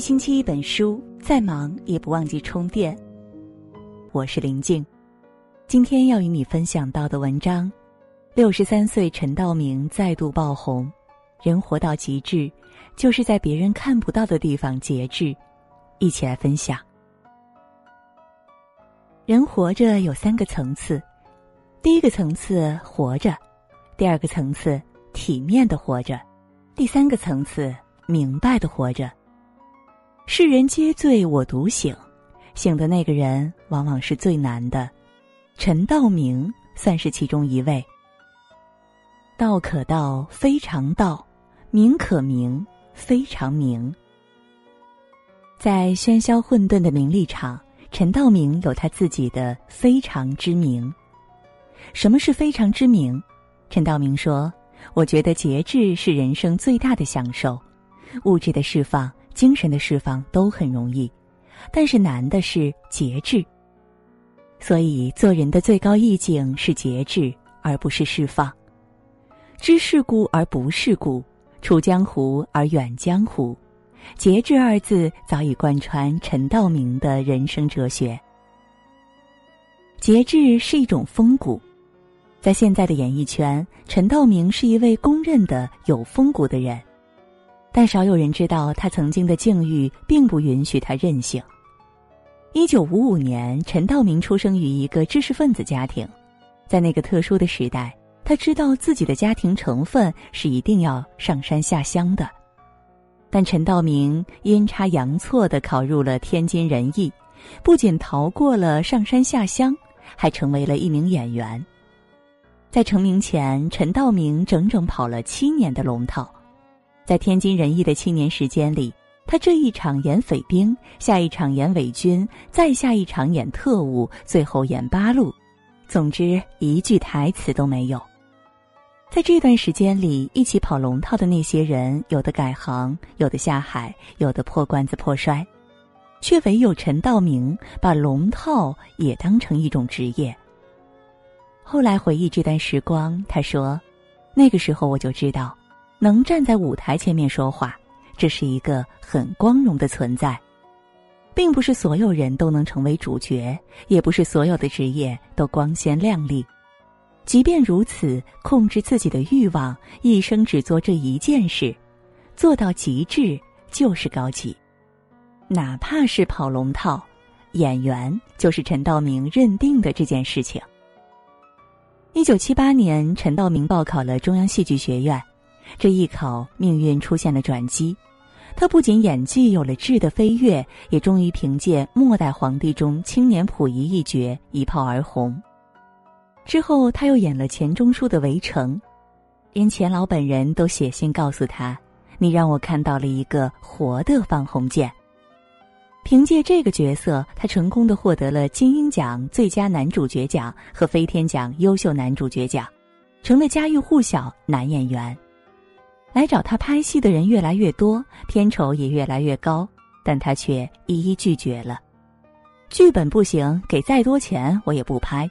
星期一本书，再忙也不忘记充电。我是林静，今天要与你分享到的文章：六十三岁陈道明再度爆红。人活到极致，就是在别人看不到的地方节制。一起来分享。人活着有三个层次，第一个层次活着，第二个层次体面的活着，第三个层次明白的活着。世人皆醉我独醒，醒的那个人往往是最难的。陈道明算是其中一位。道可道非常道，名可名非常名。在喧嚣混沌的名利场，陈道明有他自己的非常之名。什么是非常之名？陈道明说：“我觉得节制是人生最大的享受，物质的释放。”精神的释放都很容易，但是难的是节制。所以做人的最高意境是节制，而不是释放。知世故而不世故，处江湖而远江湖。节制二字早已贯穿陈道明的人生哲学。节制是一种风骨，在现在的演艺圈，陈道明是一位公认的有风骨的人。但少有人知道，他曾经的境遇并不允许他任性。一九五五年，陈道明出生于一个知识分子家庭，在那个特殊的时代，他知道自己的家庭成分是一定要上山下乡的。但陈道明阴差阳错的考入了天津人艺，不仅逃过了上山下乡，还成为了一名演员。在成名前，陈道明整整跑了七年的龙套。在天津人艺的七年时间里，他这一场演匪兵，下一场演伪军，再下一场演特务，最后演八路，总之一句台词都没有。在这段时间里，一起跑龙套的那些人，有的改行，有的下海，有的破罐子破摔，却唯有陈道明把龙套也当成一种职业。后来回忆这段时光，他说：“那个时候我就知道。”能站在舞台前面说话，这是一个很光荣的存在，并不是所有人都能成为主角，也不是所有的职业都光鲜亮丽。即便如此，控制自己的欲望，一生只做这一件事，做到极致就是高级。哪怕是跑龙套，演员就是陈道明认定的这件事情。一九七八年，陈道明报考了中央戏剧学院。这一考，命运出现了转机。他不仅演技有了质的飞跃，也终于凭借《末代皇帝》中青年溥仪一角一炮而红。之后，他又演了钱钟书的《围城》，连钱老本人都写信告诉他：“你让我看到了一个活的方鸿渐。”凭借这个角色，他成功的获得了金鹰奖最佳男主角奖和飞天奖优秀男主角奖，成了家喻户晓男演员。来找他拍戏的人越来越多，片酬也越来越高，但他却一一拒绝了。剧本不行，给再多钱我也不拍。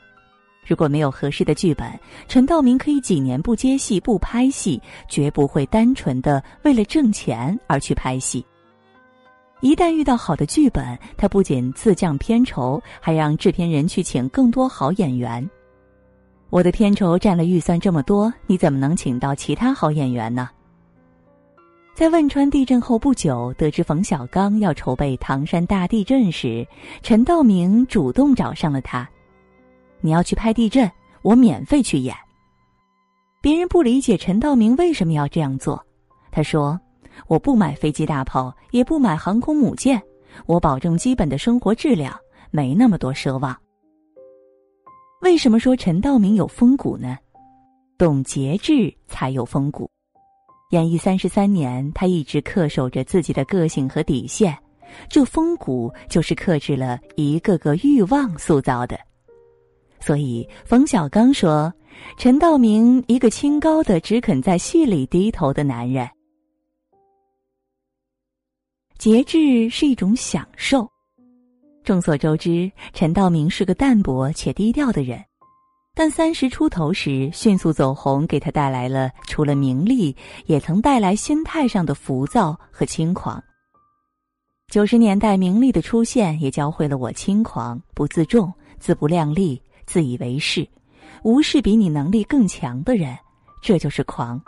如果没有合适的剧本，陈道明可以几年不接戏、不拍戏，绝不会单纯的为了挣钱而去拍戏。一旦遇到好的剧本，他不仅自降片酬，还让制片人去请更多好演员。我的片酬占了预算这么多，你怎么能请到其他好演员呢？在汶川地震后不久，得知冯小刚要筹备唐山大地震时，陈道明主动找上了他。你要去拍地震，我免费去演。别人不理解陈道明为什么要这样做，他说：“我不买飞机大炮，也不买航空母舰，我保证基本的生活质量，没那么多奢望。”为什么说陈道明有风骨呢？懂节制才有风骨。演艺三十三年，他一直恪守着自己的个性和底线，这风骨就是克制了一个个欲望塑造的。所以，冯小刚说：“陈道明一个清高的、只肯在戏里低头的男人。”节制是一种享受。众所周知，陈道明是个淡泊且低调的人。但三十出头时迅速走红，给他带来了除了名利，也曾带来心态上的浮躁和轻狂。九十年代名利的出现，也教会了我轻狂、不自重、自不量力、自以为是，无视比你能力更强的人，这就是狂。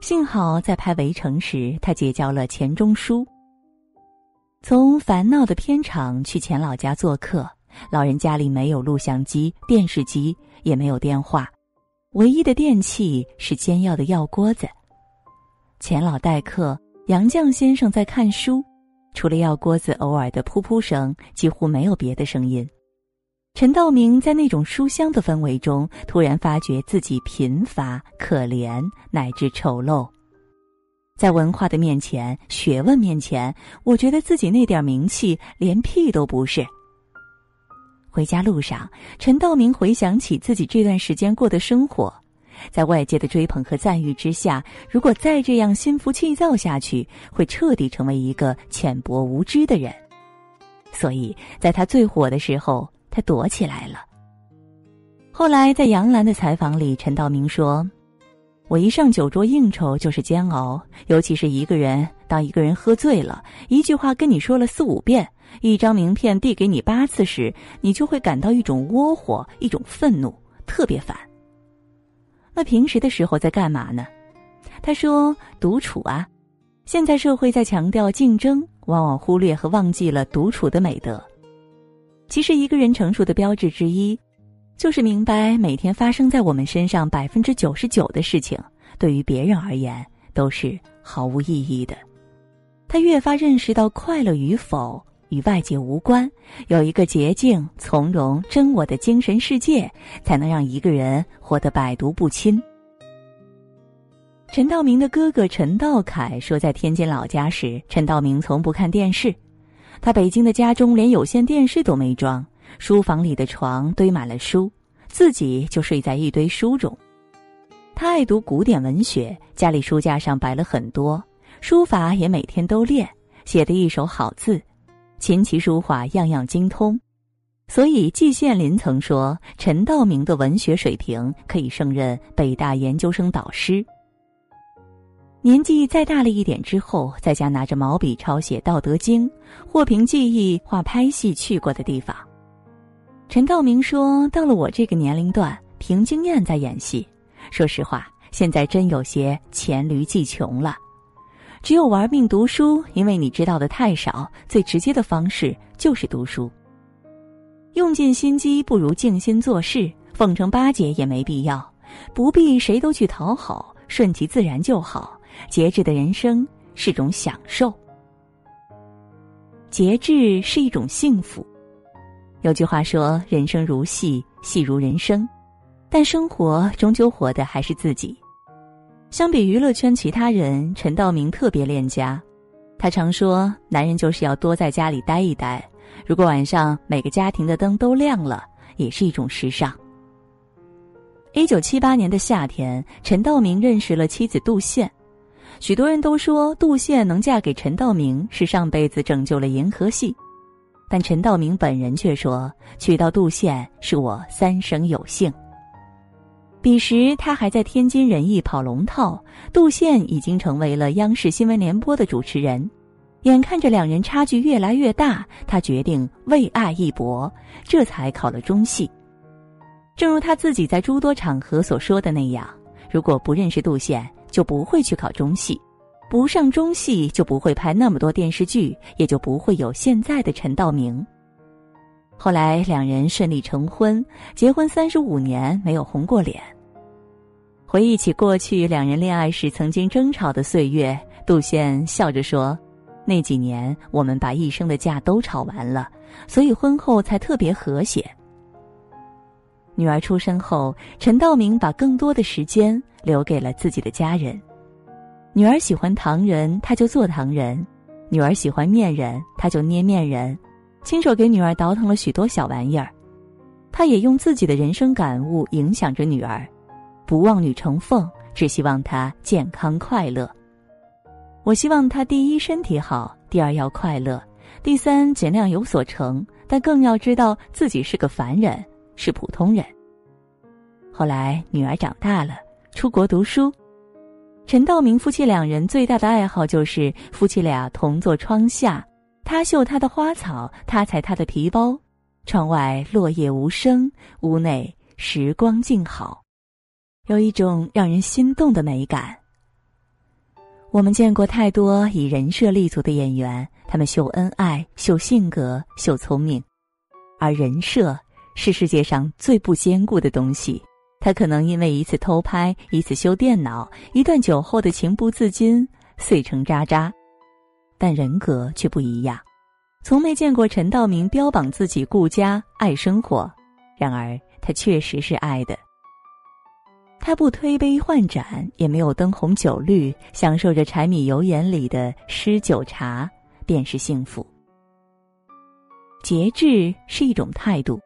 幸好在拍《围城》时，他结交了钱钟书。从烦恼的片场去钱老家做客，老人家里没有录像机、电视机，也没有电话，唯一的电器是煎药的药锅子。钱老待客，杨绛先生在看书。除了药锅子偶尔的噗噗声，几乎没有别的声音。陈道明在那种书香的氛围中，突然发觉自己贫乏、可怜乃至丑陋。在文化的面前、学问面前，我觉得自己那点名气连屁都不是。回家路上，陈道明回想起自己这段时间过的生活。在外界的追捧和赞誉之下，如果再这样心浮气躁下去，会彻底成为一个浅薄无知的人。所以，在他最火的时候，他躲起来了。后来，在杨澜的采访里，陈道明说：“我一上酒桌应酬就是煎熬，尤其是一个人，当一个人喝醉了，一句话跟你说了四五遍，一张名片递给你八次时，你就会感到一种窝火，一种愤怒，特别烦。”那平时的时候在干嘛呢？他说：“独处啊。”现在社会在强调竞争，往往忽略和忘记了独处的美德。其实，一个人成熟的标志之一，就是明白每天发生在我们身上百分之九十九的事情，对于别人而言都是毫无意义的。他越发认识到，快乐与否与外界无关，有一个洁净、从容、真我的精神世界，才能让一个人活得百毒不侵。陈道明的哥哥陈道凯说，在天津老家时，陈道明从不看电视，他北京的家中连有线电视都没装，书房里的床堆满了书，自己就睡在一堆书中。他爱读古典文学，家里书架上摆了很多，书法也每天都练，写的一手好字。琴棋书画样样精通，所以季羡林曾说陈道明的文学水平可以胜任北大研究生导师。年纪再大了一点之后，在家拿着毛笔抄写《道德经》，或凭记忆画拍戏去过的地方。陈道明说：“到了我这个年龄段，凭经验在演戏。说实话，现在真有些黔驴技穷了。”只有玩命读书，因为你知道的太少。最直接的方式就是读书。用尽心机不如静心做事，奉承巴结也没必要，不必谁都去讨好，顺其自然就好。节制的人生是种享受，节制是一种幸福。有句话说：“人生如戏，戏如人生。”但生活终究活的还是自己。相比娱乐圈其他人，陈道明特别恋家。他常说：“男人就是要多在家里待一待。如果晚上每个家庭的灯都亮了，也是一种时尚。”一九七八年的夏天，陈道明认识了妻子杜宪。许多人都说杜宪能嫁给陈道明是上辈子拯救了银河系，但陈道明本人却说：“娶到杜宪是我三生有幸。”彼时，他还在天津人艺跑龙套，杜宪已经成为了央视新闻联播的主持人。眼看着两人差距越来越大，他决定为爱一搏，这才考了中戏。正如他自己在诸多场合所说的那样：“如果不认识杜宪，就不会去考中戏；不上中戏，就不会拍那么多电视剧，也就不会有现在的陈道明。”后来，两人顺利成婚，结婚三十五年没有红过脸。回忆起过去两人恋爱时曾经争吵的岁月，杜宪笑着说：“那几年我们把一生的架都吵完了，所以婚后才特别和谐。”女儿出生后，陈道明把更多的时间留给了自己的家人。女儿喜欢糖人，他就做糖人；女儿喜欢面人，他就捏面人，亲手给女儿倒腾了许多小玩意儿。他也用自己的人生感悟影响着女儿。不望女成凤，只希望她健康快乐。我希望她第一身体好，第二要快乐，第三尽量有所成，但更要知道自己是个凡人，是普通人。后来女儿长大了，出国读书，陈道明夫妻两人最大的爱好就是夫妻俩同坐窗下，他绣他的花草，他裁他的皮包。窗外落叶无声，屋内时光静好，有一种让人心动的美感。我们见过太多以人设立足的演员，他们秀恩爱、秀性格、秀聪明，而人设是世界上最不坚固的东西。他可能因为一次偷拍、一次修电脑、一段酒后的情不自禁碎成渣渣，但人格却不一样。从没见过陈道明标榜自己顾家、爱生活，然而他确实是爱的。他不推杯换盏，也没有灯红酒绿，享受着柴米油盐里的诗酒茶，便是幸福。节制是一种态度。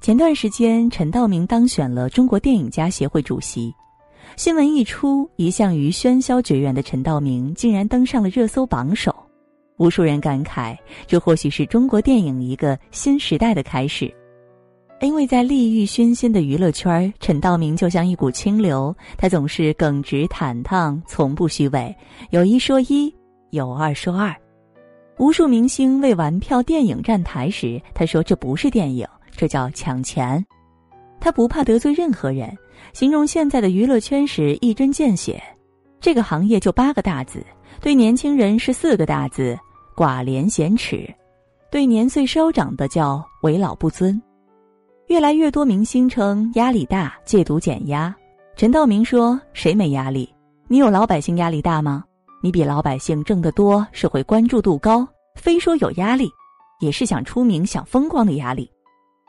前段时间，陈道明当选了中国电影家协会主席，新闻一出，一向于喧嚣绝缘的陈道明竟然登上了热搜榜首。无数人感慨，这或许是中国电影一个新时代的开始。因为在利欲熏心的娱乐圈，陈道明就像一股清流，他总是耿直坦荡，从不虚伪，有一说一，有二说二。无数明星为玩票电影站台时，他说这不是电影，这叫抢钱。他不怕得罪任何人，形容现在的娱乐圈时一针见血，这个行业就八个大字，对年轻人是四个大字。寡廉鲜耻，对年岁稍长的叫为老不尊。越来越多明星称压力大，戒毒减压。陈道明说：“谁没压力？你有老百姓压力大吗？你比老百姓挣得多，社会关注度高，非说有压力，也是想出名、想风光的压力。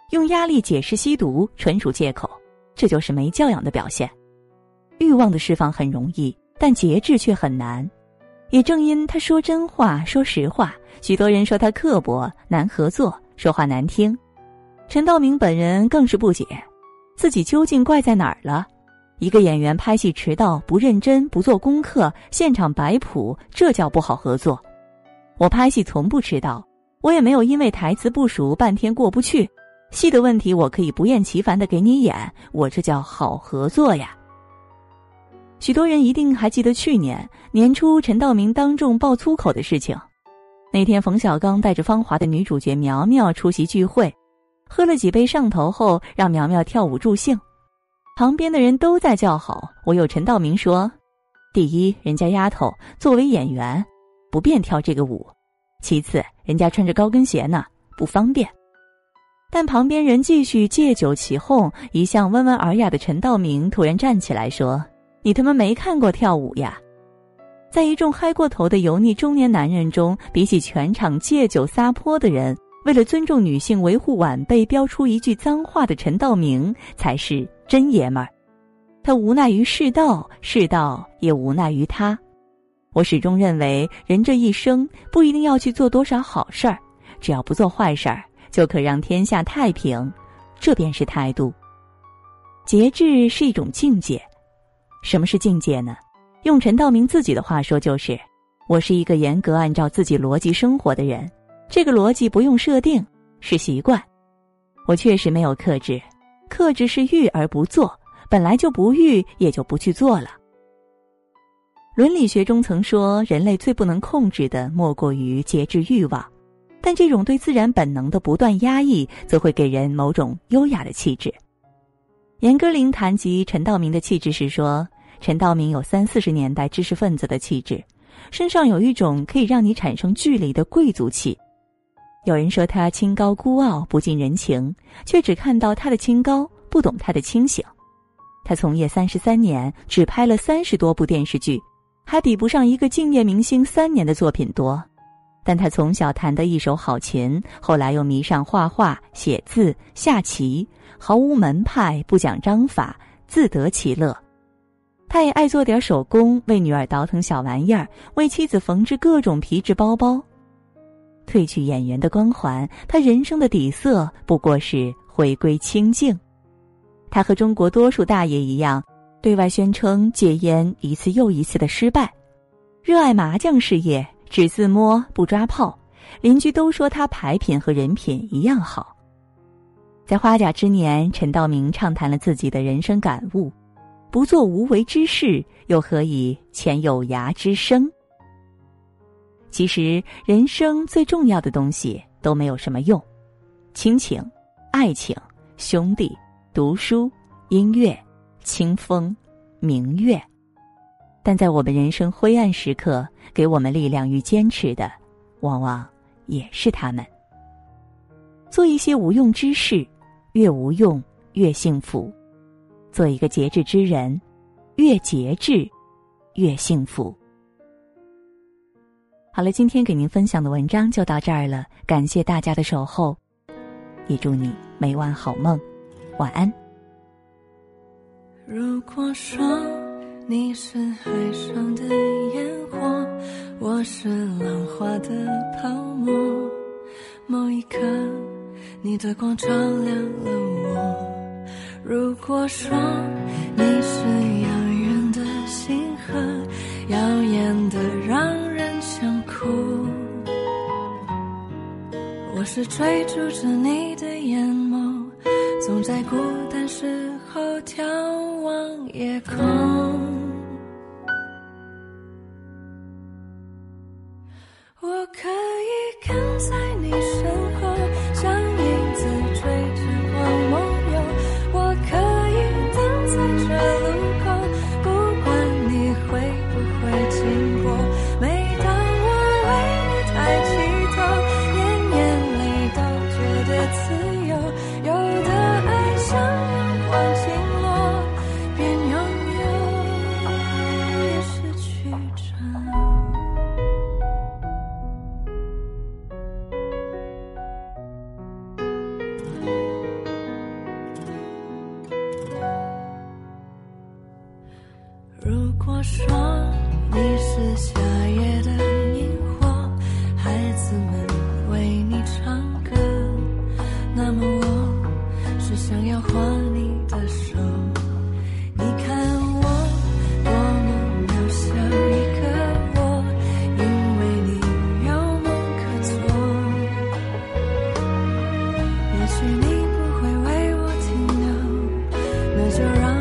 用压力解释吸毒，纯属借口，这就是没教养的表现。欲望的释放很容易，但节制却很难。”也正因他说真话、说实话，许多人说他刻薄、难合作、说话难听。陈道明本人更是不解，自己究竟怪在哪儿了？一个演员拍戏迟到、不认真、不做功课、现场摆谱，这叫不好合作。我拍戏从不迟到，我也没有因为台词不熟半天过不去。戏的问题我可以不厌其烦的给你演，我这叫好合作呀。许多人一定还记得去年年初陈道明当众爆粗口的事情。那天，冯小刚带着芳华的女主角苗苗出席聚会，喝了几杯上头后，让苗苗跳舞助兴。旁边的人都在叫好，我有陈道明说：“第一，人家丫头作为演员，不便跳这个舞；其次，人家穿着高跟鞋呢，不方便。”但旁边人继续借酒起哄，一向温文尔雅的陈道明突然站起来说。你他妈没看过跳舞呀！在一众嗨过头的油腻中年男人中，比起全场借酒撒泼的人，为了尊重女性、维护晚辈，飙出一句脏话的陈道明才是真爷们儿。他无奈于世道，世道也无奈于他。我始终认为，人这一生不一定要去做多少好事儿，只要不做坏事儿，就可让天下太平。这便是态度。节制是一种境界。什么是境界呢？用陈道明自己的话说，就是我是一个严格按照自己逻辑生活的人。这个逻辑不用设定，是习惯。我确实没有克制，克制是欲而不做，本来就不欲，也就不去做了。伦理学中曾说，人类最不能控制的莫过于节制欲望，但这种对自然本能的不断压抑，则会给人某种优雅的气质。严歌苓谈及陈道明的气质时说：“陈道明有三四十年代知识分子的气质，身上有一种可以让你产生距离的贵族气。有人说他清高孤傲、不近人情，却只看到他的清高，不懂他的清醒。他从业三十三年，只拍了三十多部电视剧，还比不上一个敬业明星三年的作品多。但他从小弹得一手好琴，后来又迷上画画、写字、下棋。”毫无门派，不讲章法，自得其乐。他也爱做点手工，为女儿倒腾小玩意儿，为妻子缝制各种皮质包包。褪去演员的光环，他人生的底色不过是回归清静。他和中国多数大爷一样，对外宣称戒烟一次又一次的失败，热爱麻将事业，只自摸不抓炮。邻居都说他牌品和人品一样好。在花甲之年，陈道明畅谈了自己的人生感悟：不做无为之事，又何以遣有涯之生？其实，人生最重要的东西都没有什么用：亲情、爱情、兄弟、读书、音乐、清风、明月。但在我们人生灰暗时刻，给我们力量与坚持的，往往也是他们。做一些无用之事，越无用越幸福；做一个节制之人，越节制越幸福。好了，今天给您分享的文章就到这儿了，感谢大家的守候，也祝你每晚好梦，晚安。如果说。你是海上的烟火，我是浪花的泡沫。某一刻，你的光照亮了我。如果说你是遥远的星河，耀眼的让。我是追逐着你的眼眸，总在孤单时候眺望夜空。我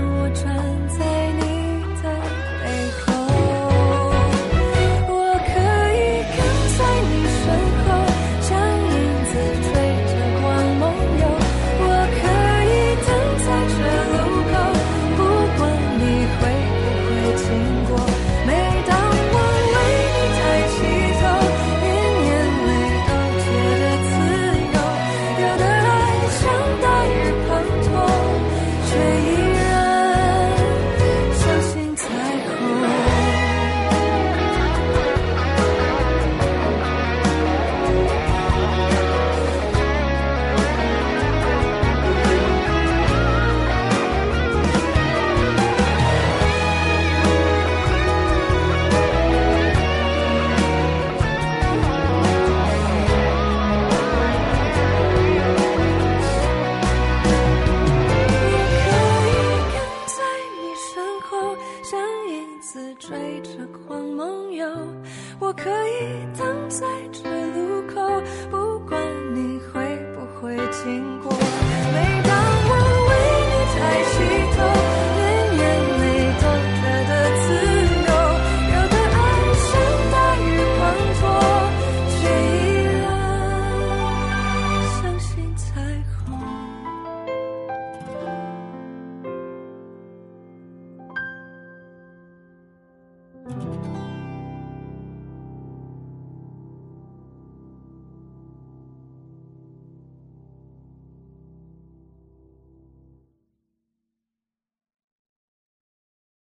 经过。